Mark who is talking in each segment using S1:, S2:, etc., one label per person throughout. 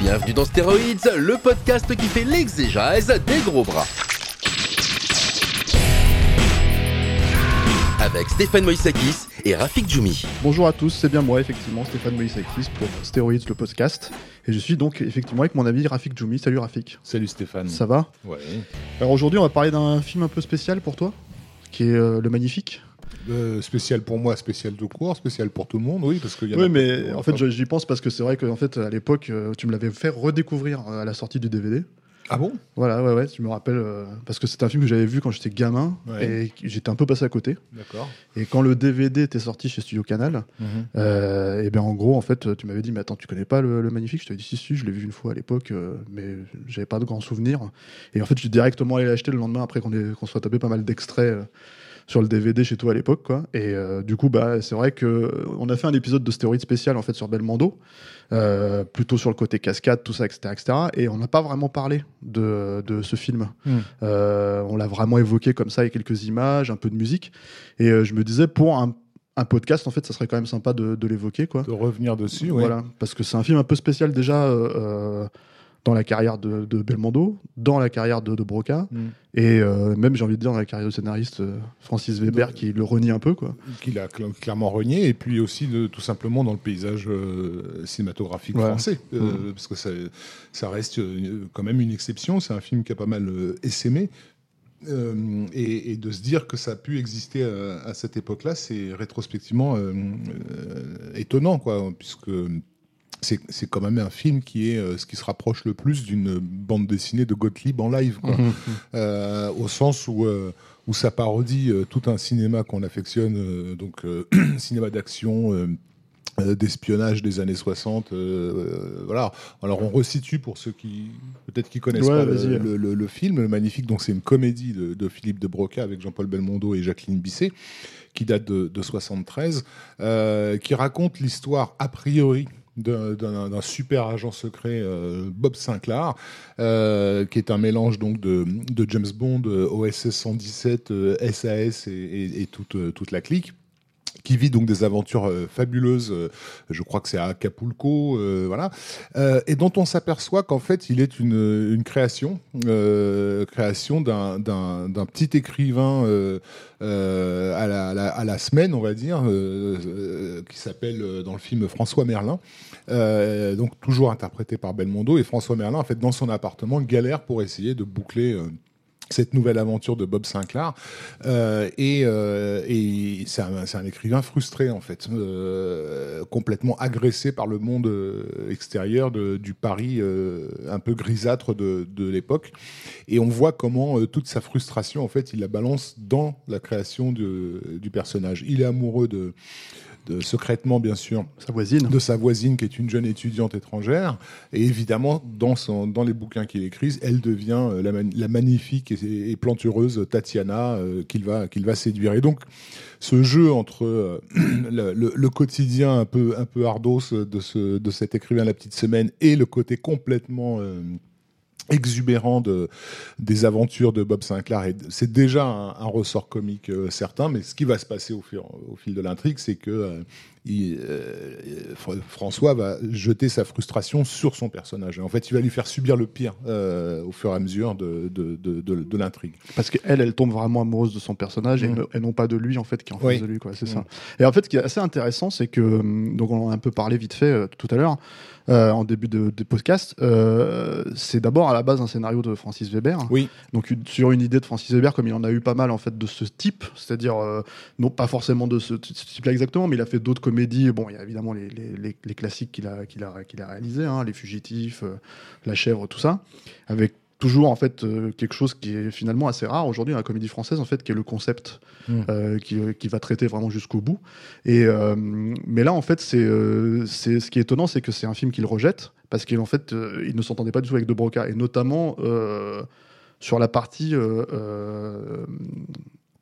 S1: Bienvenue dans Stéroïdes, le podcast qui fait l'exégèse des gros bras. Avec Stéphane Moïsakis et Rafik Djoumi.
S2: Bonjour à tous, c'est bien moi, effectivement, Stéphane Moïsakis pour Stéroïdes, le podcast. Et je suis donc effectivement avec mon ami Rafik Djoumi. Salut Rafik.
S3: Salut Stéphane.
S2: Ça va?
S3: Ouais.
S2: Alors aujourd'hui, on va parler d'un film un peu spécial pour toi, qui est euh, Le Magnifique.
S3: Euh, spécial pour moi, spécial de cours, spécial pour tout le monde, oui, parce qu'il y a
S2: Oui, mais en fait, j'y pense parce que c'est vrai qu'en fait, à l'époque, euh, tu me l'avais fait redécouvrir euh, à la sortie du DVD.
S3: Ah bon?
S2: Voilà, ouais, ouais, tu me rappelles, euh, parce que c'est un film que j'avais vu quand j'étais gamin
S3: Ouais.
S2: et j'étais un peu passé à côté.
S3: D'accord.
S2: Et quand le DVD était sorti chez Studio Canal, Euh, et bien en gros, en fait, tu m'avais dit, mais attends, tu connais pas le, le Magnifique? Je t'avais dit, si, si, je l'ai vu une fois à l'époque, euh, mais j'avais pas de grands souvenirs. Et en fait, je suis directement allé l'acheter le lendemain après qu'on qu'on soit tapé pas mal d'extraits sur le DVD chez toi à l'époque, quoi. Et euh, du coup, bah, c'est vrai que euh, on a fait un épisode de stéroïdes spécial en fait sur Belmondo, euh, plutôt sur le côté cascade, tout ça, etc., etc. Et on n'a pas vraiment parlé de, de ce film.
S3: Mm.
S2: Euh, on l'a vraiment évoqué comme ça, avec quelques images, un peu de musique. Et je me disais, pour un, un podcast, en fait, ça serait quand même sympa de, de l'évoquer, quoi.
S3: De revenir dessus, oui.
S2: Voilà, parce que c'est un film un peu spécial déjà euh, dans la carrière de, de Belmondo, dans la carrière de, de Broca,
S3: Mm.
S2: et euh, même, j'ai envie de dire, dans la carrière du scénariste euh, Francis Weber,
S3: De-
S2: qui le renie un peu, quoi.
S3: Qu'il a cl- clairement renié, et puis aussi de, tout simplement dans le paysage euh, cinématographique
S2: Ouais.
S3: français,
S2: Mm.
S3: parce que ça, ça reste quand même une exception. C'est un film qui a pas mal essaimé. Euh, et, et de se dire que ça a pu exister à, à cette époque-là, c'est rétrospectivement euh, euh, étonnant, quoi, puisque c'est c'est quand même un film qui est euh, ce qui se rapproche le plus d'une bande dessinée de Gottlieb en live, quoi. Euh, au sens où, euh, où ça parodie euh, tout un cinéma qu'on affectionne, donc cinéma d'action. d'espionnage des années 60 euh, euh, voilà alors on resitue pour ceux qui peut-être qui connaissent
S2: Ouais,
S3: pas le, le- le- le film le magnifique donc c'est une comédie de, de Philippe de Broca avec Jean-Paul Belmondo et Jacqueline Bisset qui date de, de 73 euh, qui raconte l'histoire a priori d'un- super agent secret, euh, Bob Sinclair, euh, qui est un mélange donc de, James Bond, OSS 117, euh, SAS et, et- et toute, euh, toute la clique qui vit donc des aventures euh, fabuleuses, euh, je crois que c'est à Acapulco, euh, voilà, et dont on s'aperçoit qu'en fait il est une, création, création d'un- petit écrivain à, la, à la- semaine, on va dire, qui s'appelle dans le film François Merlin, donc toujours interprété par Belmondo, et François Merlin, en fait, dans son appartement, galère pour essayer de boucler. Cette nouvelle aventure de Bob Sinclair Euh, et, euh, c'est un, écrivain frustré en fait, euh, complètement agressé par le monde extérieur du Paris un peu grisâtre de, l'époque. Et on voit comment toute sa frustration en fait, il la balance dans la création du personnage. Il est amoureux de, de secrètement bien sûr
S2: Sa voisine.
S3: de sa voisine qui est une jeune étudiante étrangère. Et évidemment, dans, son, dans les bouquins qu'il écrit, elle devient euh, la, magnifique et, et plantureuse Tatiana euh, qu'il va, qu'il va séduire. Et donc, ce jeu entre euh, le, le- le quotidien un peu, un peu ardos de, ce, de cet écrivain La Petite Semaine et le côté complètement... euh, exubérant de, des aventures de Bob Sinclair. Et c'est déjà un, ressort comique euh, certain, mais ce qui va se passer au fil, au fil de l'intrigue, c'est que euh, il, euh, Fr- François va jeter sa frustration sur son personnage. En fait, il va lui faire subir le pire euh, au fur et à mesure de, de, de, de- de l'intrigue.
S2: Parce qu'elle, elle tombe vraiment amoureuse de son personnage et,
S3: Mm.
S2: et non pas de lui, en fait, qui est en
S3: Oui.
S2: face de lui. C'est
S3: Mm.
S2: ça. Et en fait, ce qui est assez intéressant, c'est que, hum, donc on en a un peu parlé vite fait euh, tout à l'heure, en début de, de podcast, c'est d'abord à la base un scénario de Francis Weber.
S3: Oui.
S2: Donc une- sur une idée de Francis Weber, comme il en a eu pas mal en fait de ce type, c'est-à-dire non pas forcément de ce, ce type-là exactement, mais il a fait d'autres comédies. Bon, il y a évidemment les, les- les- les classiques qu'il a, qu'il a, qu'il a réalisés, hein, les fugitifs, euh, la chèvre, tout ça, avec toujours en fait euh, quelque chose qui est finalement assez rare aujourd'hui dans la comédie française en fait qui est le concept
S3: Mm.
S2: euh, qui, qui va traiter vraiment jusqu'au bout et euh, mais là en fait c'est c'est ce qui est étonnant c'est que c'est un film qu'il rejette parce qu'en fait il ne s'entendait pas du tout avec De Broca et notamment sur la partie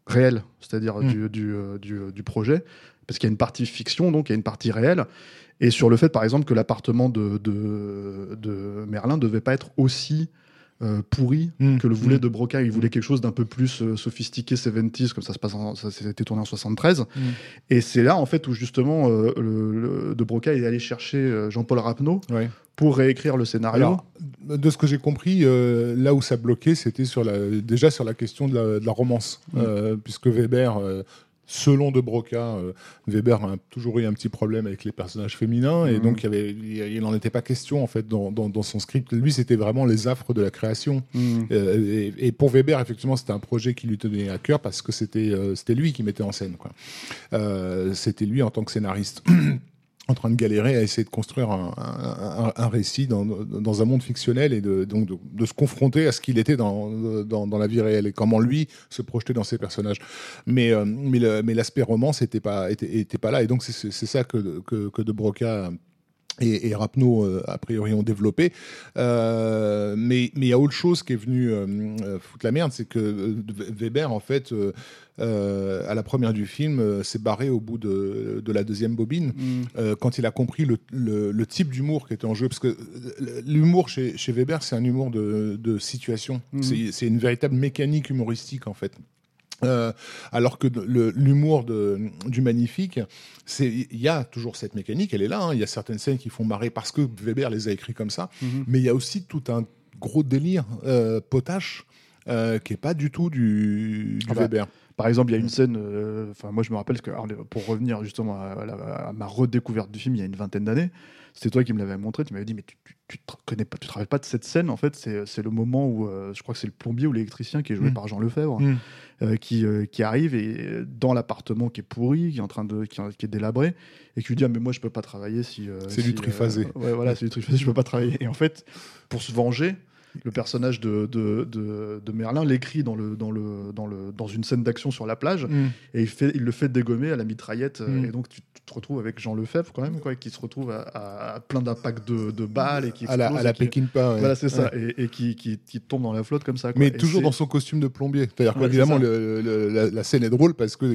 S2: réelle c'est-à-dire
S3: Mm.
S2: du, du, du, du projet parce qu'il y a une partie fiction donc il y a une partie réelle et sur le fait par exemple que l'appartement de, de, de Merlin devait pas être aussi euh, pourri
S3: Mm.
S2: que le voulait
S3: Mm.
S2: de Broca. Il voulait quelque chose d'un peu plus euh, sophistiqué, 70s, comme ça se passe, en, ça été tourné en 73.
S3: Mm.
S2: Et c'est là, en fait, où justement, euh, le, le- de Broca est allé chercher euh, Jean-Paul Rapneau
S3: Ouais.
S2: pour réécrire le scénario.
S3: Alors, de ce que j'ai compris, là où ça bloquait, c'était sur la, déjà sur la question de la, de la romance, puisque Weber, selon De Broca, euh, Weber a toujours eu un petit problème avec les personnages féminins, et
S2: Mm.
S3: donc il avait, n'en était pas question en fait dans, dans- dans son script. Lui, c'était vraiment les affres de la création.
S2: Mm.
S3: Euh, et, et pour Weber, effectivement, c'était un projet qui lui tenait à cœur parce que c'était euh, c'était lui qui mettait en scène. quoi. C'était lui en tant que scénariste. en train de galérer à essayer de construire un, récit dans, dans un monde fictionnel et de, donc de, se confronter à ce qu'il était dans, dans, la vie réelle et comment lui se projetait dans ses personnages. Mais, euh, mais, l'aspect romance n'était pas, était, pas là. Et donc c'est c'est ça que, que, que De Broca et, et Rapneau, euh, a priori, ont développé. Euh, mais mais il y a autre chose qui est venu euh, euh, foutre la merde, c'est que Weber, en fait, à la première du film, s'est barré au bout de, de la deuxième bobine.
S2: Mm.
S3: quand il a compris le, le- le type d'humour qui était en jeu, parce que l'humour chez, chez Weber, c'est un humour de, de situation. C'est- C'est une véritable mécanique humoristique, en fait. Euh, alors que l'humour du magnifique, c'est il y a toujours cette mécanique, elle est là. hein. Il y a certaines scènes qui font marrer parce que Weber les a écrits comme ça,
S2: Mhm.
S3: mais il y a aussi tout un gros délire euh, potache euh, qui est pas du tout du, du
S2: Ah bah,
S3: Weber.
S2: Par exemple, il y a une scène, euh, enfin moi je me rappelle, que, alors, pour revenir justement à, ma redécouverte du film il y a une vingtaine d'années, c'était toi qui me l'avais montré, tu m'avais dit mais tu, tu, tu te connais pas, tu te rappelles pas de cette scène en fait, c'est le moment où euh, je crois que c'est le plombier ou l'électricien qui est joué
S3: Mm.
S2: par Jean Lefebvre,
S3: Mm.
S2: euh, qui, euh, qui arrive et dans l'appartement qui est pourri, qui est en train de qui, qui est délabré et qui lui dit ah, mais moi je peux pas travailler si
S3: C'est
S2: si,
S3: du triphasé.
S2: ouais voilà c'est du triphasé, je peux pas travailler et en fait pour se venger le personnage de, de, de, de Merlin l'écrit dans, le, dans, le, dans, le, dans une scène d'action sur la plage
S3: Mm.
S2: et il, fait, il le fait dégommer à la mitraillette. euh,
S3: Mm.
S2: Et donc, tu, tu te retrouves avec Jean Lefebvre, quand même, quoi, qui se retrouve à, plein d'impacts de, de balles et qui
S3: À la, à la
S2: qui-
S3: ouais.
S2: Voilà, c'est ça.
S3: Ouais.
S2: Et, et qui, qui, qui tombe dans la flotte comme ça. quoi.
S3: Mais
S2: Et
S3: toujours dans son costume de plombier. C'est-à-dire
S2: Ouais,
S3: qu'évidemment, la, la scène est drôle parce qu'on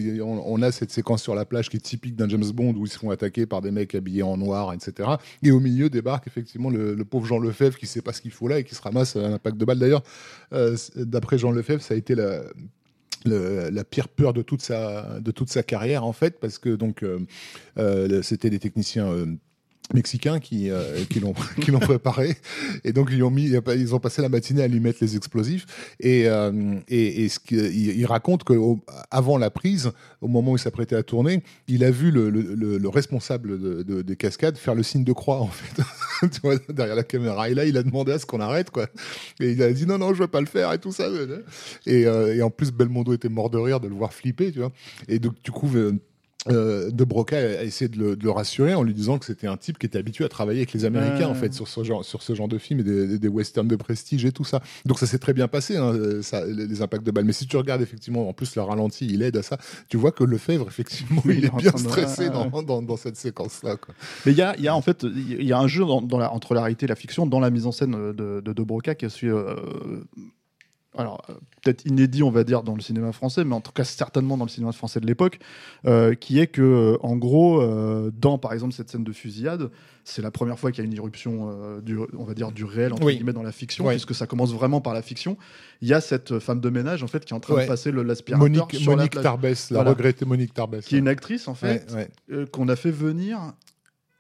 S3: on a cette séquence sur la plage qui est typique d'un James Bond où ils se font attaquer par des mecs habillés en noir, etc. Et au milieu débarque effectivement le, le pauvre Jean Lefebvre qui sait pas ce qu'il faut là et qui se ramasse un impact de balle. D'ailleurs, euh, d'après Jean Lefebvre, ça a été la, pire peur de toute sa carrière en fait parce que donc euh, euh, c'était des techniciens mexicains qui euh, qui l'ont qui l'ont préparé. Et donc ils ont mis ils ont passé la matinée à lui mettre les explosifs. Et euh, et, et ce il, raconte que avant la prise au moment où il s'apprêtait à tourner il a vu le, le, le- le responsable de, de- des cascades faire le signe de croix en fait. Derrière la caméra. Et là il a demandé à ce qu'on arrête quoi. Et il a dit non non je veux pas le faire et tout ça. Et, euh, et en plus Belmondo était mort de rire de le voir flipper tu vois. Et donc du coup euh, de Broca a essayé de le, de le rassurer en lui disant que c'était un type qui était habitué à travailler avec les Américains en fait sur ce genre sur ce genre de film et des, des westerns de prestige et tout ça. Donc ça s'est très bien passé hein, ça, les, impacts de balles. Mais si tu regardes effectivement en plus le ralenti, il aide à ça. Tu vois que Lefebvre effectivement
S2: Oui,
S3: il
S2: est
S3: est
S2: en
S3: bien
S2: train de-
S3: stressé
S2: ouais,
S3: dans, dans, dans cette séquence là. Quoi.
S2: Mais il y a, il y a en fait il y a un jeu dans, dans la, entre la réalité et la fiction dans la mise en scène de de, de Broca qui est euh, alors euh, peut-être inédit on va dire dans le cinéma français mais en tout cas certainement dans le cinéma français de l'époque euh, qui est que euh, en gros euh, dans par exemple cette scène de fusillade c'est la première fois qu'il y a une irruption euh, du on va dire du réel entre
S3: Oui.
S2: guillemets dans la fiction puisque ça commence vraiment par la fiction il y a cette femme de ménage en fait qui est en train
S3: Ouais.
S2: de passer le- l'aspirateur
S3: Monique,
S2: sur
S3: Monique
S2: la plage
S3: Tarbès, la
S2: Voilà.
S3: regrettée Monique Tarbès.
S2: qui est une actrice en fait
S3: Ouais, ouais.
S2: qu'on a fait venir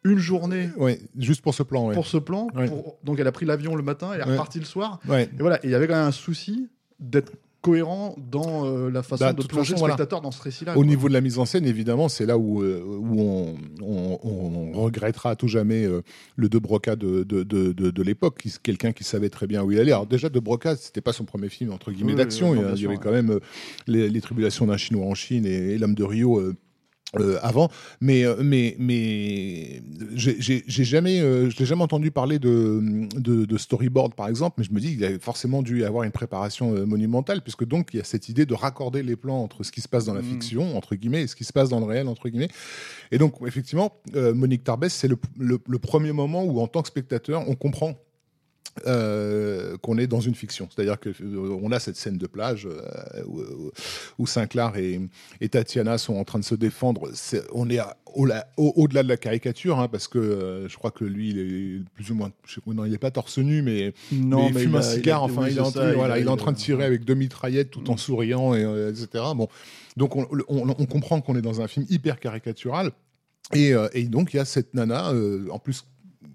S2: une journée
S3: Ouais, juste pour ce plan. Ouais.
S2: pour ce plan.
S3: Ouais.
S2: pour- Donc elle a pris l'avion le matin, elle est repartie le soir. Et voilà, il y avait quand même un souci d'être cohérent dans euh, la façon
S3: Bah,
S2: de plonger
S3: façon,
S2: le
S3: voilà.
S2: spectateur dans ce récit-là.
S3: Au
S2: quoi.
S3: niveau de la mise en scène, évidemment, c'est là où, euh, où on, on- on regrettera à tout jamais euh, le De Broca de, de, de, l'époque, qui- quelqu'un qui savait très bien où il allait. Alors déjà, De Broca, c'était pas son premier film entre guillemets
S2: Oui,
S3: d'action.
S2: oui,
S3: il y il avait quand même les, les tribulations d'un Chinois en Chine et, et l'âme de Rio. Euh, avant, mais euh, mais mais j'ai jamais euh, je l'ai jamais entendu parler de, de de storyboard par exemple, mais je me dis qu'il a forcément dû y avoir une préparation euh, monumentale puisque donc il y a cette idée de raccorder les plans entre ce qui se passe dans la
S2: Mhm.
S3: fiction entre guillemets et ce qui se passe dans le réel entre guillemets. Et donc effectivement, Monique Tarbès, c'est le, le le premier moment où en tant que spectateur on comprend euh, qu'on est dans une fiction. C'est-à-dire que euh, a cette scène de plage euh, où, où Sinclair et, et Tatiana sont en train de se défendre. On est au- au-delà de la caricature, hein, parce que je crois que lui, il est plus ou moins, je sais non, il est pas torse nu, mais, mais il fume un cigare. enfin, il, est en, voilà, il est en train de tirer avec deux mitraillettes tout en souriant, et, etc. Bon, donc on, on- on comprend qu'on est dans un film hyper caricatural. Et, et donc il y a cette nana, euh, en plus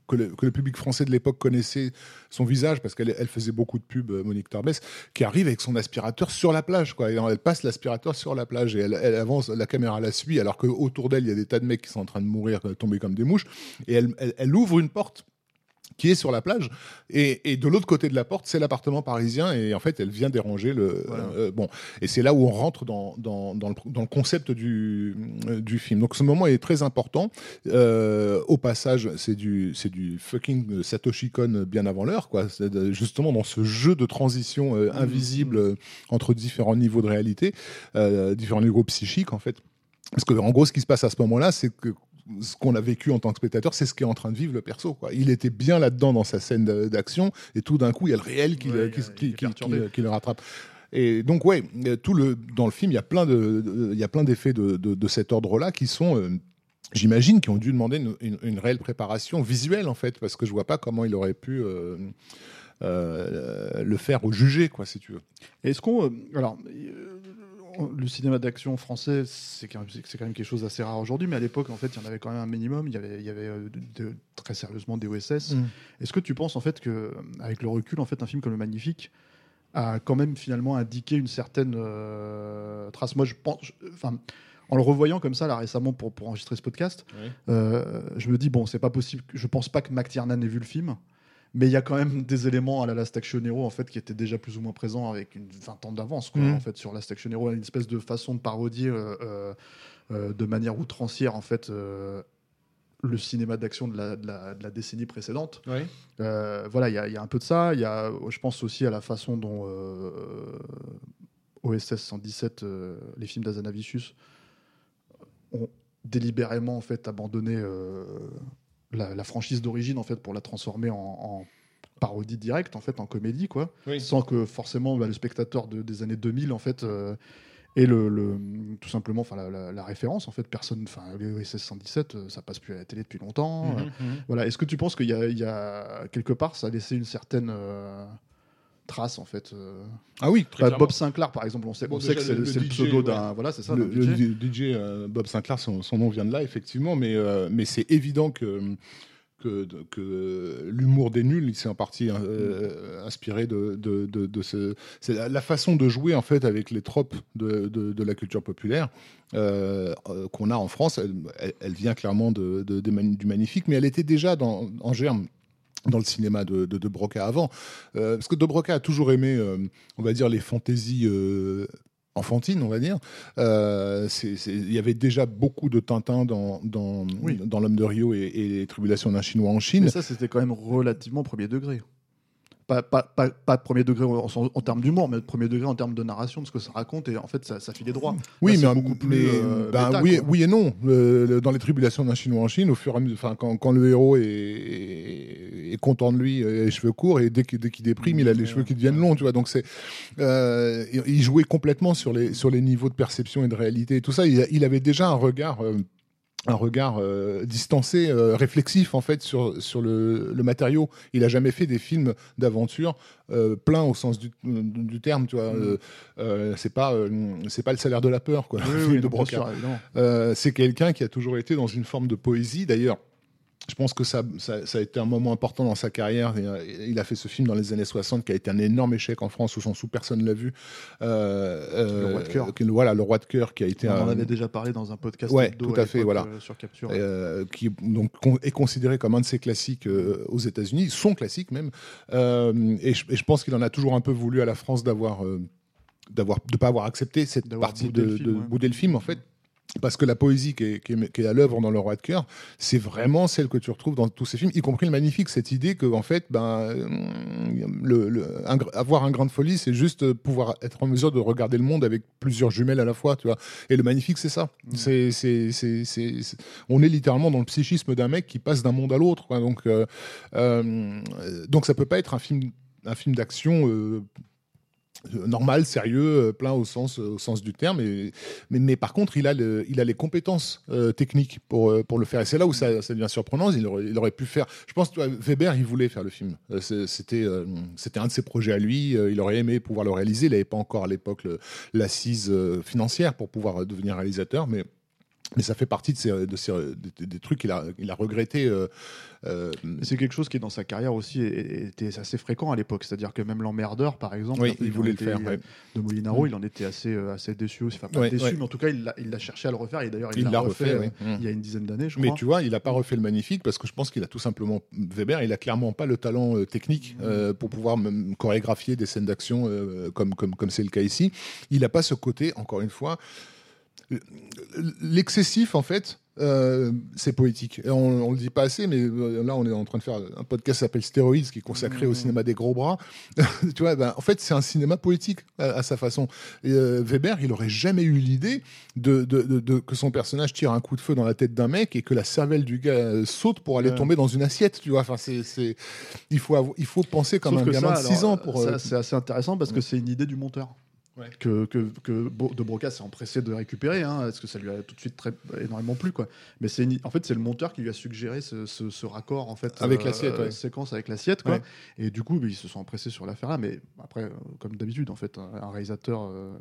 S3: que le, public français de l'époque connaissait son visage parce qu'elle elle faisait beaucoup de pubs, euh, Monique Tarbès, qui arrive avec son aspirateur sur la plage. Elle passe l'aspirateur sur la plage et elle, avance, la caméra la suit alors qu'autour d'elle, il y a des tas de mecs qui sont en train de mourir, euh, tomber comme des mouches. Et elle ouvre une porte qui est sur la plage. Et, et de l'autre côté de la porte c'est l'appartement parisien et en fait elle vient déranger le
S2: Voilà.
S3: euh, bon. Et c'est là où on rentre dans, dans, dans, le, dans le concept du, euh, du film. Donc ce moment est très important. Euh, au passage c'est du c'est du fucking Satoshi Kon bien avant l'heure quoi. De- justement dans ce jeu de transition euh, invisible euh, entre différents niveaux de réalité euh, différents niveaux psychiques en fait. Parce que en gros ce qui se passe à ce moment là c'est que ce qu'on a vécu en tant que spectateur, c'est ce qu'est en train de vivre le perso. Quoi. Il était bien là-dedans dans sa scène d'action, et tout d'un coup, il y a le réel qui,
S2: Ouais,
S3: le- qui, qui- qui- rattrape. Et donc, ouais, euh, tout le, dans le film, il y a plein de- d'effets de, de, de cet ordre-là qui sont, euh, j'imagine, qui ont dû demander une, une- une réelle préparation visuelle, en fait, parce que je vois pas comment il aurait pu euh, euh, le faire au jugé, quoi, si tu veux.
S2: Est-ce qu'on. alors, le cinéma d'action français, c'est quand, même- c'est quand même quelque chose d'assez rare aujourd'hui, mais à l'époque, en fait, il y en avait quand même un minimum. Il y avait, il y avait euh, de- de- très sérieusement des OSS.
S3: Mm.
S2: Est-ce que tu penses, en fait, que, avec le recul, en fait, un film comme Le Magnifique a quand même finalement indiqué une certaine euh, trace? Moi, je pense. je- Enfin. En le revoyant comme ça là récemment pour, pour enregistrer ce podcast,
S3: Oui.
S2: euh, je me dis bon c'est pas possible. Je pense pas que McTiernan ait vu le film, mais il y a quand même des éléments à la Last Action Hero en fait qui étaient déjà plus ou moins présents avec une 20 ans d'avance quoi,
S3: Mhm.
S2: en fait sur Last Action Hero, une espèce de façon de parodier euh, euh, euh, de manière outrancière en fait euh, le cinéma d'action de la, de la- de la décennie précédente. Voilà, il y, a- il y a un peu de ça. Il y a, je pense aussi à la façon dont OSS 117, euh, les films d'Azanavicius, ont délibérément en fait abandonné la, la franchise d'origine en fait pour la transformer en, en parodie directe en fait en comédie quoi
S3: Oui.
S2: sans que forcément bah, le spectateur de- des années 2000 en fait euh, ait le, le- tout simplement enfin la, la- la référence en fait personne enfin les OSS 117 euh, ça passe plus à la télé depuis longtemps
S3: Mhm.
S2: Euh, voilà est-ce que tu penses qu'il y, a- il y a quelque part ça a laissé une certaine euh, trace en fait euh,
S3: Ah oui, très
S2: bah. Bob Sinclair par exemple on sait,
S3: Bon,
S2: on sait que c'est
S3: le-
S2: le, pseudo
S3: ouais.
S2: d'un voilà c'est ça
S3: le,
S2: DJ.
S3: le DJ euh, Bob Sinclair, son, son nom vient de là, effectivement, mais, euh, mais c'est évident que, que, que l'humour des nuls, il s'est en partie euh, inspiré de, de, de, de ce. C'est la, la façon de jouer, en fait, avec les tropes de, la culture populaire euh, qu'on a en France. Elle, vient clairement du Magnifique, mais elle était déjà dans, en germe dans le cinéma de, de, de Broca avant. Euh, parce que De Broca a toujours aimé, euh, on va dire, les fantaisies euh, enfantines, on va dire. Il y avait déjà beaucoup de Tintin dans, dans,
S2: Oui.
S3: dans L'homme de Rio et, et les tribulations d'un Chinois en Chine.
S2: mais ça c'était quand même relativement premier degré pas, pas, pas, pas de premier degré en, en- en termes d'humour, mais de premier degré en termes de narration, parce que ça raconte et en fait ça, ça filait droit.
S3: Oui,
S2: Là,
S3: mais,
S2: beaucoup plus,
S3: mais,
S2: euh,
S3: ben,
S2: méta,
S3: oui, oui et non. Le- le- dans les tribulations d'un Chinois en Chine, au fur et à mesure, enfin, quand, quand le héros est, est, est content de lui, euh, les cheveux courts, et dès qu'il dès qu'il déprime, il a les cheveux qui deviennent longs, tu vois. Donc c'est, euh, il- il jouait complètement sur les sur les niveaux de perception et de réalité et tout ça. Il, il avait déjà un regard. euh, un regard euh, distancé, euh, réflexif en fait sur, sur le, le matériau. Il a jamais fait des films d'aventure euh, pleins au sens du, du terme, tu vois.
S2: Mm.
S3: Euh, euh, c'est pas euh, c'est pas le salaire de la peur quoi.
S2: Oui, oui,
S3: de. Euh, c'est quelqu'un qui a toujours été dans une forme de poésie. D'ailleurs, je pense que ça, ça, ça a été un moment important dans sa carrière. Euh, Il a fait ce film dans les années 60 qui a été un énorme échec en France, au sens où personne ne l'a vu. Euh,
S2: Le Roi de cœur.
S3: Voilà, le roi de cœur qui a été
S2: On en avait déjà parlé dans un podcast
S3: Ouais, tout à fait, voilà.
S2: euh, sur Capture.
S3: euh, qui donc est considéré comme un de ses classiques euh, aux États-Unis, son classique même. Euh, et, je, et je pense qu'il en a toujours un peu voulu à la France d'avoir, euh, d'avoir, de pas avoir accepté cette partie
S2: boudé
S3: de,
S2: film,
S3: de
S2: ouais.
S3: bouder le film en fait. Parce que la poésie qui est, qui est- qui est à l'œuvre dans Le Roi de cœur, c'est vraiment celle que tu retrouves dans tous ces films, y compris le Magnifique. Cette idée que, en fait, ben, euh, le, le- un avoir un grain de folie, c'est juste pouvoir être en mesure de regarder le monde avec plusieurs jumelles à la fois, tu vois. Et le Magnifique, c'est ça. C'est, c'est, c'est, c'est- c'est- on est littéralement dans le psychisme d'un mec qui passe d'un monde à l'autre. quoi. Donc, euh, euh, donc, ça peut pas être un film, un film d'action. euh, normal, sérieux, euh, plein au sens, au sens du terme. Mais, mais par contre, il a, le, il a les compétences euh, techniques pour, euh, pour le faire. Et c'est là où ça, devient surprenant. Il aurait, il aurait pu faire. Je pense que Weber, il voulait faire le film. Euh, C'était euh, un de ses projets à lui. Euh, Il aurait aimé pouvoir le réaliser. Il n'avait pas encore à l'époque l'assise euh, financière pour pouvoir euh, devenir réalisateur. Mais mais ça fait partie de, ces, de ces- des, des trucs qu'il a, il a regretté. euh, euh,
S2: Mais C'est quelque chose qui, dans sa carrière aussi, était assez fréquent à l'époque. C'est-à-dire que même l'emmerdeur, par exemple,
S3: oui, il voulait le
S2: était-
S3: faire. ouais.
S2: de Molinaro,
S3: Mm.
S2: il en était assez, euh, assez déçu aussi. Enfin, pas
S3: Ouais,
S2: déçu,
S3: ouais.
S2: mais en tout cas, il l'a cherché à le refaire. Et d'ailleurs, il l'a refait.
S3: Mm.
S2: il y a une dizaine d'années, je
S3: Mais
S2: crois.
S3: tu vois, il n'a pas refait le magnifique parce que je pense qu'il a tout simplement Weber, il a clairement pas le talent euh, technique euh, pour pouvoir même chorégraphier des scènes d'action comme comme comme c'est le cas ici. Il n'a pas ce côté, encore une fois, l'excessif en fait. euh, c'est poétique. Et on, on le dit pas assez, mais euh, là on est en train de faire un podcast qui s'appelle Stéroïdes, qui est consacré au cinéma des gros bras. tu vois, ben, en fait c'est un cinéma poétique à, à sa façon. Et, euh, Weber, il aurait jamais eu l'idée de, de, de- de- que son personnage tire un coup de feu dans la tête d'un mec et que la cervelle du gars euh, saute pour aller
S2: Ouais.
S3: tomber dans une assiette. Tu vois, enfin c'est, il faut avoir- il faut penser comme
S2: Sauf
S3: un gamin
S2: ça,
S3: de 6
S2: alors,
S3: ans pour.
S2: c'est assez intéressant parce que c'est une idée du monteur.
S3: Ouais.
S2: Que, que, que De Broca s'est empressé de récupérer, hein, parce que ça lui a tout de suite très, énormément plu. Quoi. Mais c'est en fait, c'est le monteur qui lui a suggéré ce, ce- ce raccord en fait,
S3: Avec l'assiette, ouais.
S2: séquence avec l'assiette. Quoi.
S3: Ouais.
S2: Et du coup, ils se sont empressés sur l'affaire là. Mais après, euh, comme d'habitude, en fait, un, un réalisateur, euh,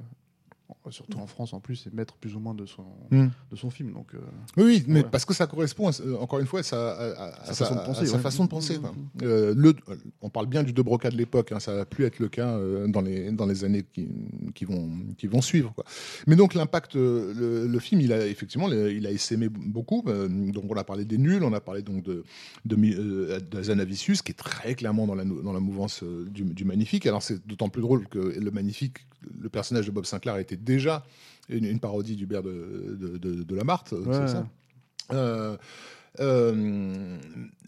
S2: surtout en France en plus, est maître plus ou moins de son,
S3: Hmm.
S2: de son film. Donc, euh,
S3: Oui, oui, mais
S2: Voilà.
S3: parce que ça correspond, à- euh, encore une fois, à sa, à-
S2: Sa façon de penser,
S3: sa
S2: ouais.
S3: façon de penser, quoi.
S2: mmh.
S3: Euh, le, on parle bien du De Broca de l'époque, hein, ça va plus être le cas euh, dans, les, dans les années qui, qui, vont, qui vont suivre. Quoi. Mais donc l'impact, le, le film, il a effectivement, il a essaimé beaucoup. euh, donc on a parlé des nuls, on a parlé donc de, de, de Zanavicius, qui est très clairement dans la, dans la mouvance du, du Magnifique. Alors c'est d'autant plus drôle que le Magnifique, le personnage de Bob Sinclair était déjà une, une parodie d'Hubert de, de, de, de Lamarthe, euh,
S2: Ouais.
S3: c'est ça euh, euh,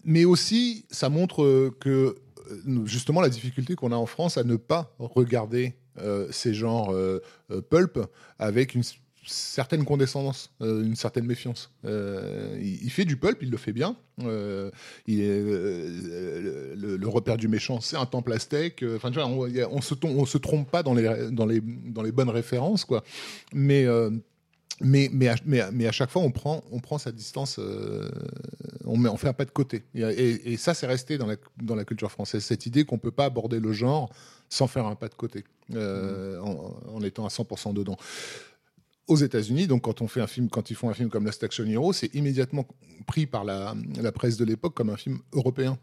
S3: mais aussi, ça montre que justement la difficulté qu'on a en France à ne pas regarder euh, ces genres pulp avec une certaine condescendance, euh, une certaine méfiance. Euh, il, il fait du pulp, il le fait bien. Euh, il est, le, le repère du méchant, c'est un temple aztèque. Enfin, on, on se, tom- on se trompe pas dans les, dans les, dans les bonnes références, quoi. Mais mais, mais, à, mais, à- mais à chaque fois, on prend, on prend sa distance, euh, on, met, on fait un pas de côté. Et, et- et ça, c'est resté dans la, dans la culture française, cette idée qu'on peut pas aborder le genre sans faire un pas de côté, euh, en, en étant à 100% dedans. Aux États-Unis, donc quand on fait un film, quand ils font un film comme Last Action Hero, c'est immédiatement pris par la, la presse de l'époque comme un film européen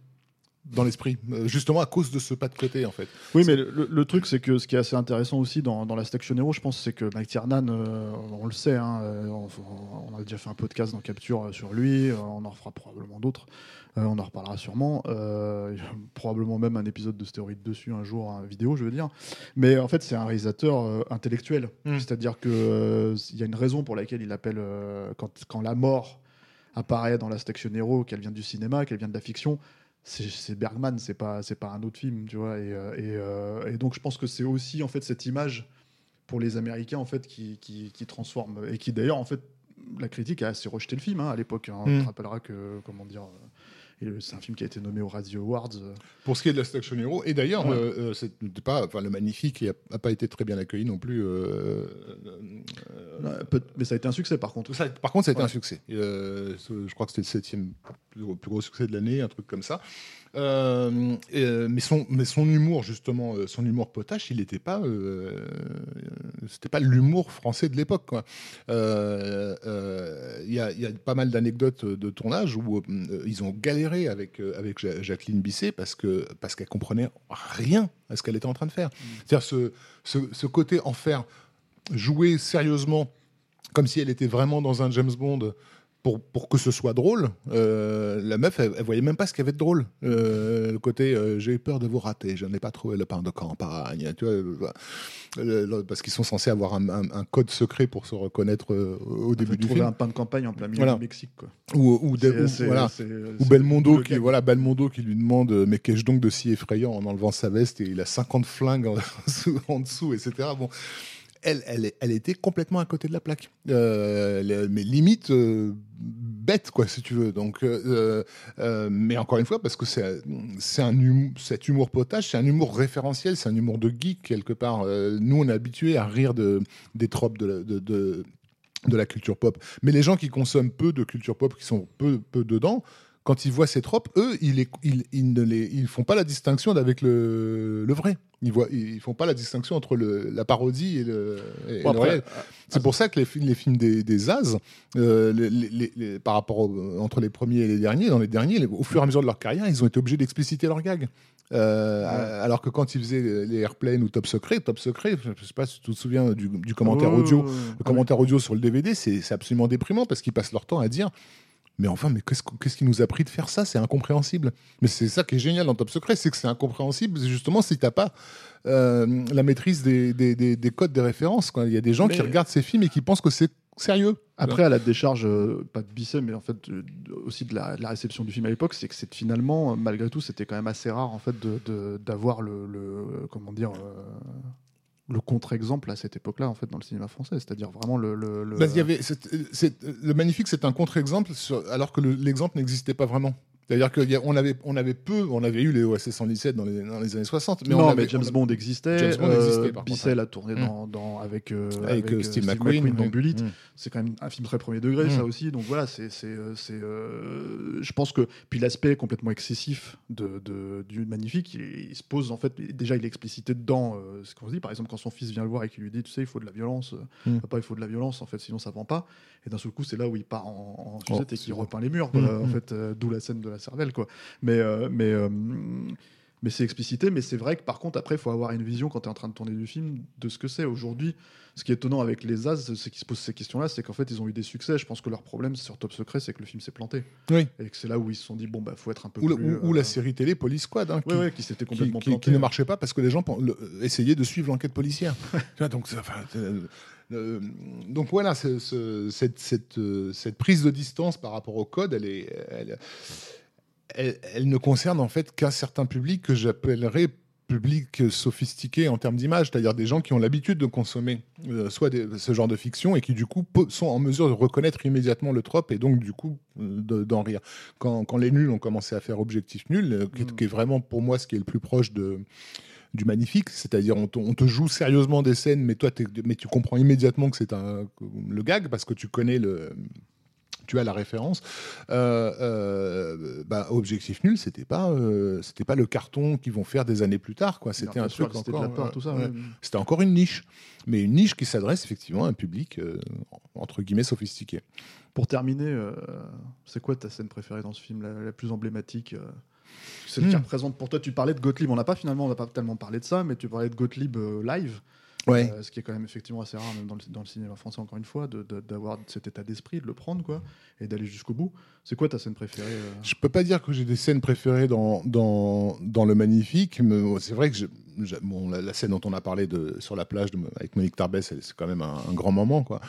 S3: dans l'esprit, euh, justement à cause de ce pas de côté en fait.
S2: Oui, mais le, le truc, c'est que ce qui est assez intéressant aussi dans, dans la Action Hero, je pense, c'est que Mike Tiernan, euh, on le sait, hein, euh, on, on a déjà fait un podcast dans Capture sur lui, on en refera probablement d'autres, euh, on en reparlera sûrement, euh, probablement même un épisode de Stéroïde dessus un jour, un vidéo, je veux dire. Mais en fait, c'est un réalisateur euh, intellectuel,
S3: Mm.
S2: c'est-à-dire que euh, il y a une raison pour laquelle il appelle euh, quand, quand la mort apparaît dans la Action Hero, qu'elle vient du cinéma, qu'elle vient de la fiction, c'est Bergman, c'est pas c'est pas un autre film, tu vois. Et, euh, et, euh, et donc je pense que c'est aussi en fait cette image pour les Américains en fait qui, qui, qui transforme et qui d'ailleurs en fait la critique a assez rejeté le film hein, à l'époque. Hein.
S3: Mm.
S2: On te rappellera que comment dire. Euh, c'est un film qui a été nommé aux Radio Awards. euh.
S3: Pour ce qui est de Last Action Hero, et d'ailleurs,
S2: Ouais.
S3: euh, pas, enfin, le magnifique n'a pas été très bien accueilli non plus. euh,
S2: mais ça a été un succès par contre.
S3: ça, par contre, ça a été
S2: Ouais.
S3: un succès. Je crois que c'était le septième plus gros, plus gros succès de l'année, un truc comme ça. Euh, et, euh, mais, son, mais son humour, justement, euh, son humour potache, il n'était pas, euh, c'était pas l'humour français de l'époque. quoi. Euh, Il y, a, il y a pas mal d'anecdotes de tournage où ils ont galéré avec, avec Ja- Jacqueline Bisset parce que parce qu'elle comprenait rien à ce qu'elle était en train de faire. C'est-à-dire ce, ce, ce côté en faire jouer sérieusement comme si elle était vraiment dans un James Bond pour, pour que ce soit drôle, euh, la meuf, elle, elle voyait même pas ce qu'il y avait de drôle. Euh, le côté euh, j'ai eu peur de vous rater, je n'ai pas trouvé le pain de campagne, tu vois, le- parce qu'ils sont censés avoir un, un- un code secret pour se reconnaître au début du
S2: trouver
S3: film.
S2: un pain de campagne en plein milieu
S3: Voilà.
S2: du Mexique. Quoi.
S3: Ou, ou, voilà. Belmondo qui, voilà, Belmondo qui lui demande mais qu'ai-je donc de si effrayant en enlevant sa veste et il a 50 flingues en, en dessous, etc. Bon, elle, était complètement à côté de la plaque. Euh, mais limite euh, bête, quoi, si tu veux. Donc, euh, euh, mais encore une fois, parce que c'est un hum- cet humour potage, c'est un humour référentiel, c'est un humour de geek quelque part. Nous, on est habitués à rire de, des tropes de, la- culture pop. Mais les gens qui consomment peu de culture pop, qui sont peu, dedans, quand ils voient ces tropes, eux, ils, ne font pas la distinction avec le vrai. Ils voient, ils font pas la distinction entre le, la parodie et le, et
S2: Bon,
S3: le
S2: après,
S3: réel. C'est pour ça que les, films- les films des, des As, euh, les- les- les- par rapport au- entre les premiers et les derniers, dans les derniers, au fur et à mesure de leur carrière, ils ont été obligés d'expliciter leurs gags. Euh, Alors que quand ils faisaient les, Airplane ou Top Secret, Top Secret, je sais pas si tu te souviens du, du commentaire
S2: Oh,
S3: audio, commentaire audio sur le DVD, c'est absolument déprimant parce qu'ils passent leur temps à dire mais enfin, mais qu'est-ce qu'est-ce qui nous a pris de faire ça? C'est incompréhensible. Mais c'est ça qui est génial dans Top Secret, c'est que c'est incompréhensible, justement, si t'as pas euh, la maîtrise des, des, des- des codes des références. quoi. Il y a des gens qui regardent ces films et qui pensent que c'est sérieux.
S2: Après, à la décharge, euh, pas de Bisset, mais en fait de- aussi de la, de la réception du film à l'époque, c'est que c'est finalement, euh, malgré tout, c'était quand même assez rare en fait de- de- d'avoir le, le- comment dire euh, le contre-exemple à cette époque-là en fait dans le cinéma français, c'est-à-dire vraiment le. le-
S3: Bah, c'est- le magnifique, c'est un contre-exemple, alors que le- l'exemple n'existait pas vraiment. C'est-à-dire qu'on avait, on avait peu, on avait eu les OSS 117 dans les, dans les années 60, mais
S2: non,
S3: on avait,
S2: mais James
S3: on-
S2: Bond existait.
S3: James Bond
S2: euh,
S3: existait, par
S2: Bisset
S3: contre,
S2: a tourné
S3: Mm.
S2: dans, dans- avec, euh,
S3: avec, euh,
S2: euh,
S3: Steve McQueen,
S2: dans
S3: oui.
S2: Bullitt.
S3: Mm.
S2: C'est quand même un film très premier degré,
S3: Mm.
S2: ça aussi. Donc voilà, c'est, c'est, euh, euh, je pense que puis l'aspect complètement excessif de, de- du magnifique, il, il se pose en fait. Déjà, il est explicité dedans euh, ce qu'on se dit. Par exemple, quand son fils vient le voir et qu'il lui dit, tu sais, il faut de la violence, euh,
S3: Mm.
S2: papa, il faut de la violence. En fait, sinon ça vend pas. Et d'un seul coup, c'est là où il part en, en
S3: Oh,
S2: et qu'il repeint les murs.
S3: Mm,
S2: En
S3: mm.
S2: fait, euh, d'où la scène de la cervelle, quoi. Mais, euh, mais euh, mais c'est explicité, mais c'est vrai que par contre, après, il faut avoir une vision quand tu es en train de tourner du film de ce que c'est. Aujourd'hui, ce qui est étonnant avec les As, c'est qu'ils se posent ces questions-là, c'est qu'en fait, ils ont eu des succès. Je pense que leur problème sur Top Secret, c'est que le film s'est planté.
S3: Oui.
S2: Et que c'est là où ils se sont dit, bon, bah, faut être un peu
S3: Ou,
S2: plus.
S3: ou- ou
S2: euh,
S3: la série télé Police Squad, hein, qui,
S2: Ouais, ouais, qui s'était
S3: qui,
S2: complètement
S3: qui-
S2: planté.
S3: qui ne marchait pas parce que les gens le- essayaient de suivre l'enquête policière. Donc, ça- enfin, euh, euh, donc voilà, ce- ce- cette, cette, euh, cette prise de distance par rapport au code, elle, est, elle, elle- elle ne concerne en fait qu'un certain public que j'appellerais public sophistiqué en termes d'image, c'est-à-dire des gens qui ont l'habitude de consommer euh, soit des- ce genre de fiction et qui du coup sont en mesure de reconnaître immédiatement le trope et donc du coup de- d'en rire. Quand, quand les nuls ont commencé à faire objectif nul, euh, qui, est-
S2: Mm.
S3: qui est vraiment pour moi ce qui est le plus proche de du magnifique, c'est-à-dire on, te- on te joue sérieusement des scènes, mais toi, mais tu comprends immédiatement que c'est un le gag parce que tu connais le, tu as la référence. Euh, euh, bah, Objectif nul, c'était pas, euh, c'était pas le carton qu'ils vont faire des années plus tard, quoi. C'était un truc
S2: de
S3: encore.
S2: la peur, tout ça.
S3: ouais.
S2: ouais.
S3: C'était encore une niche, mais une niche qui s'adresse effectivement à un public entre guillemets sophistiqué.
S2: Pour terminer, c'est quoi ta scène préférée dans ce film, la, la plus emblématique euh, Celle qui
S3: Hmm.
S2: représente pour toi, tu parlais de Gottlieb, on n'a pas finalement, on n'a pas tellement parlé de ça, mais tu parlais de Gottlieb euh, live.
S3: Ouais.
S2: Euh, ce qui est quand même effectivement assez rare, même dans le, dans le cinéma français, encore une fois, d'avoir cet état d'esprit, de le prendre, quoi, et d'aller jusqu'au bout. C'est quoi ta scène préférée euh?
S3: Je peux pas dire que j'ai des scènes préférées dans, dans, dans Le Magnifique, mais c'est vrai que je- je- bon, la, la scène dont on a parlé de, sur la plage de, avec Monique Tarbès, elle- c'est quand même un, un grand moment. quoi.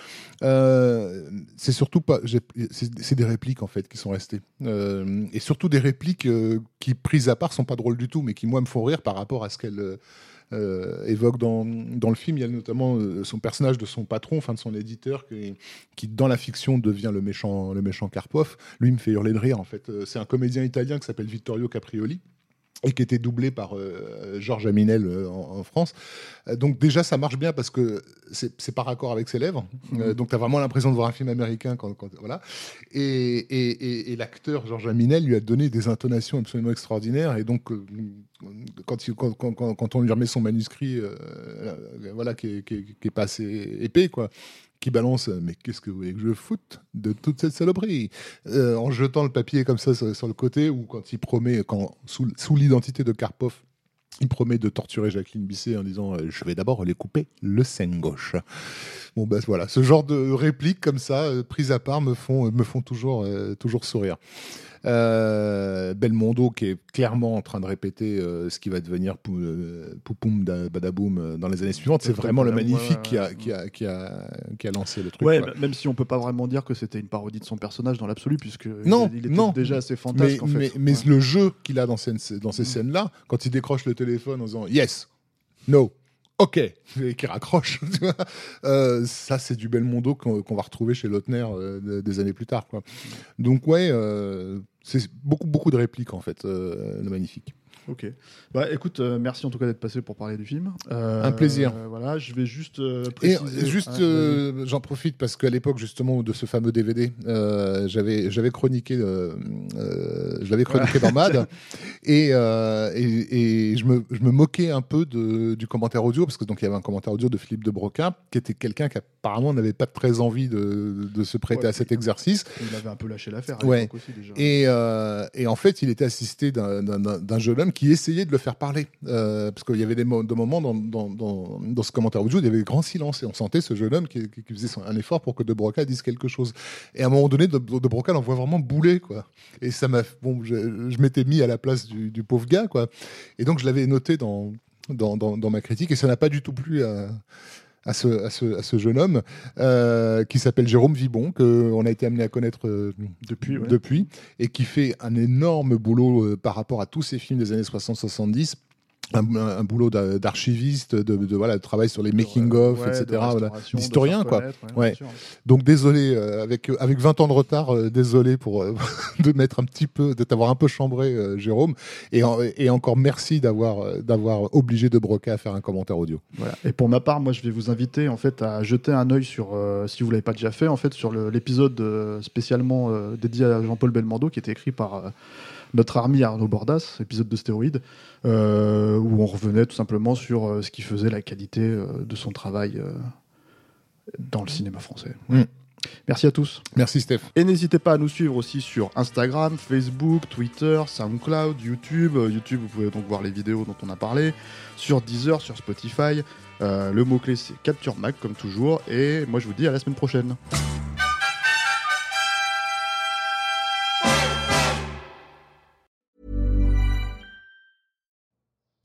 S3: Euh, c'est surtout pas. C'est des répliques en fait qui sont restées. Euh, et surtout des répliques qui, prises à part, sont pas drôles du tout, mais qui, moi, me font rire par rapport à ce qu'elles. Euh, évoque dans, le film, il y a notamment euh, son personnage de son patron, enfin de son éditeur, qui, qui dans la fiction devient le méchant, le méchant Karpov. Lui il me fait hurler de rire en fait. Euh, C'est un comédien italien qui s'appelle Vittorio Caprioli et qui était doublé par euh, Georges Aminel euh, en, en France. Euh, donc déjà ça marche bien parce que c'est par accord avec ses lèvres. Euh, donc tu as vraiment l'impression de voir un film américain quand, quand- voilà. Et, et, et- et l'acteur Georges Aminel lui a donné des intonations absolument extraordinaires et donc quand, il- quand, quand- on lui remet son manuscrit voilà qui est, qui est- qui est pas assez épais quoi qui balance euh, mais qu'est-ce que vous voulez que je foute de toute cette saloperie Euh, en jetant le papier comme ça sur, le côté ou quand il promet quand sous, l'identité de Karpov il promet de torturer Jacqueline Bisset en disant euh, Je vais d'abord les couper le sein gauche. Bon, ben voilà, ce genre de répliques comme ça, euh, prises à part, me font, me font toujours, toujours sourire. Euh, Belmondo qui est clairement en train de répéter euh, ce qui va devenir euh, Poupoum da- Badaboum dans les années suivantes. C'est vraiment le magnifique qui, a, qui, a, qui, a, qui a lancé le truc.
S2: Ouais, même si on peut pas vraiment dire que c'était une parodie de son personnage dans l'absolu, puisque
S3: Non,
S2: il, il était
S3: non.
S2: déjà assez
S3: Mais,
S2: fantasque en fait.
S3: mais, mais
S2: Ouais.
S3: le jeu qu'il a dans ces, dans ces scènes-là, quand il décroche le téléphone en disant Yes, No, OK, et qu'il raccroche, tu vois, euh, ça c'est du Belmondo qu'on qu'on va retrouver chez Lautner euh, de- des années plus tard. Quoi. Donc, ouais, euh, c'est beaucoup, beaucoup de répliques en fait, le magnifique.
S2: Ok. Bah écoute, euh, merci en tout cas d'être passé pour parler du film. Euh,
S3: Un plaisir.
S2: euh, voilà, je vais juste
S3: Et juste, j'en profite parce qu'à l'époque justement de ce fameux DVD, j'avais j'avais chroniqué, je l'avais chroniqué dans Mad, et, et, et je, me, je me moquais un peu de, du commentaire audio parce que donc il y avait un commentaire audio de Philippe de Broca qui était quelqu'un qui apparemment n'avait pas très envie de, de se prêter
S2: Ouais.
S3: à cet exercice.
S2: Il avait un peu lâché l'affaire.
S3: Ouais.
S2: l'époque aussi, déjà.
S3: Et, et en fait, il était assisté d'un jeune homme qui essayait de le faire parler. Euh, parce qu'il y avait des, mo- des moments dans, dans, ce commentaire audio, il y avait grand silence. Et on sentait ce jeune homme qui, qui- qui faisait un effort pour que De Broca dise quelque chose. Et à un moment donné, De, Broca l'envoie vraiment bouler. Quoi. Et ça m'a. Bon, je, m'étais mis à la place du, pauvre gars. Quoi. Et donc, je l'avais noté dans, dans, ma critique. Et ça n'a pas du tout plu. À ce, à, ce, à ce jeune homme euh, qui s'appelle Jérôme Vibon, qu'on a été amené à connaître euh,
S2: Depuis, ouais.
S3: depuis et qui fait un énorme boulot euh, par rapport à tous ces films des années 60-70. Un, boulot d'a- d'archiviste, de, de, voilà, de travail sur les making-of,
S2: Ouais,
S3: etc. D'historien, quoi.
S2: ouais.
S3: Donc désolé, euh, avec, avec 20 ans de retard, euh, désolé pour euh, de mettre un petit peu, de t'avoir un peu chambré, euh, Jérôme. Et, en- et encore merci d'avoir euh, d'avoir obligé de Broca à faire un commentaire audio.
S2: Voilà. Et pour ma part, moi, je vais vous inviter en fait à jeter un œil sur, euh, si vous l'avez pas déjà fait, en fait, sur l'épisode euh, spécialement euh, dédié à Jean-Paul Belmondo, qui était écrit par euh, notre ami Arnaud Bordas, épisode de Stéroïde, euh, où on revenait tout simplement sur euh, ce qui faisait la qualité euh, de son travail dans le cinéma français.
S3: Mm.
S2: Merci à tous.
S3: Merci Steph.
S2: Et n'hésitez pas à nous suivre aussi sur Instagram, Facebook, Twitter, SoundCloud, YouTube. YouTube, vous pouvez donc voir les vidéos dont on a parlé. Sur Deezer, sur Spotify. Euh, le mot-clé, c'est Capture Mac, comme toujours. Et moi, je vous dis à la semaine prochaine.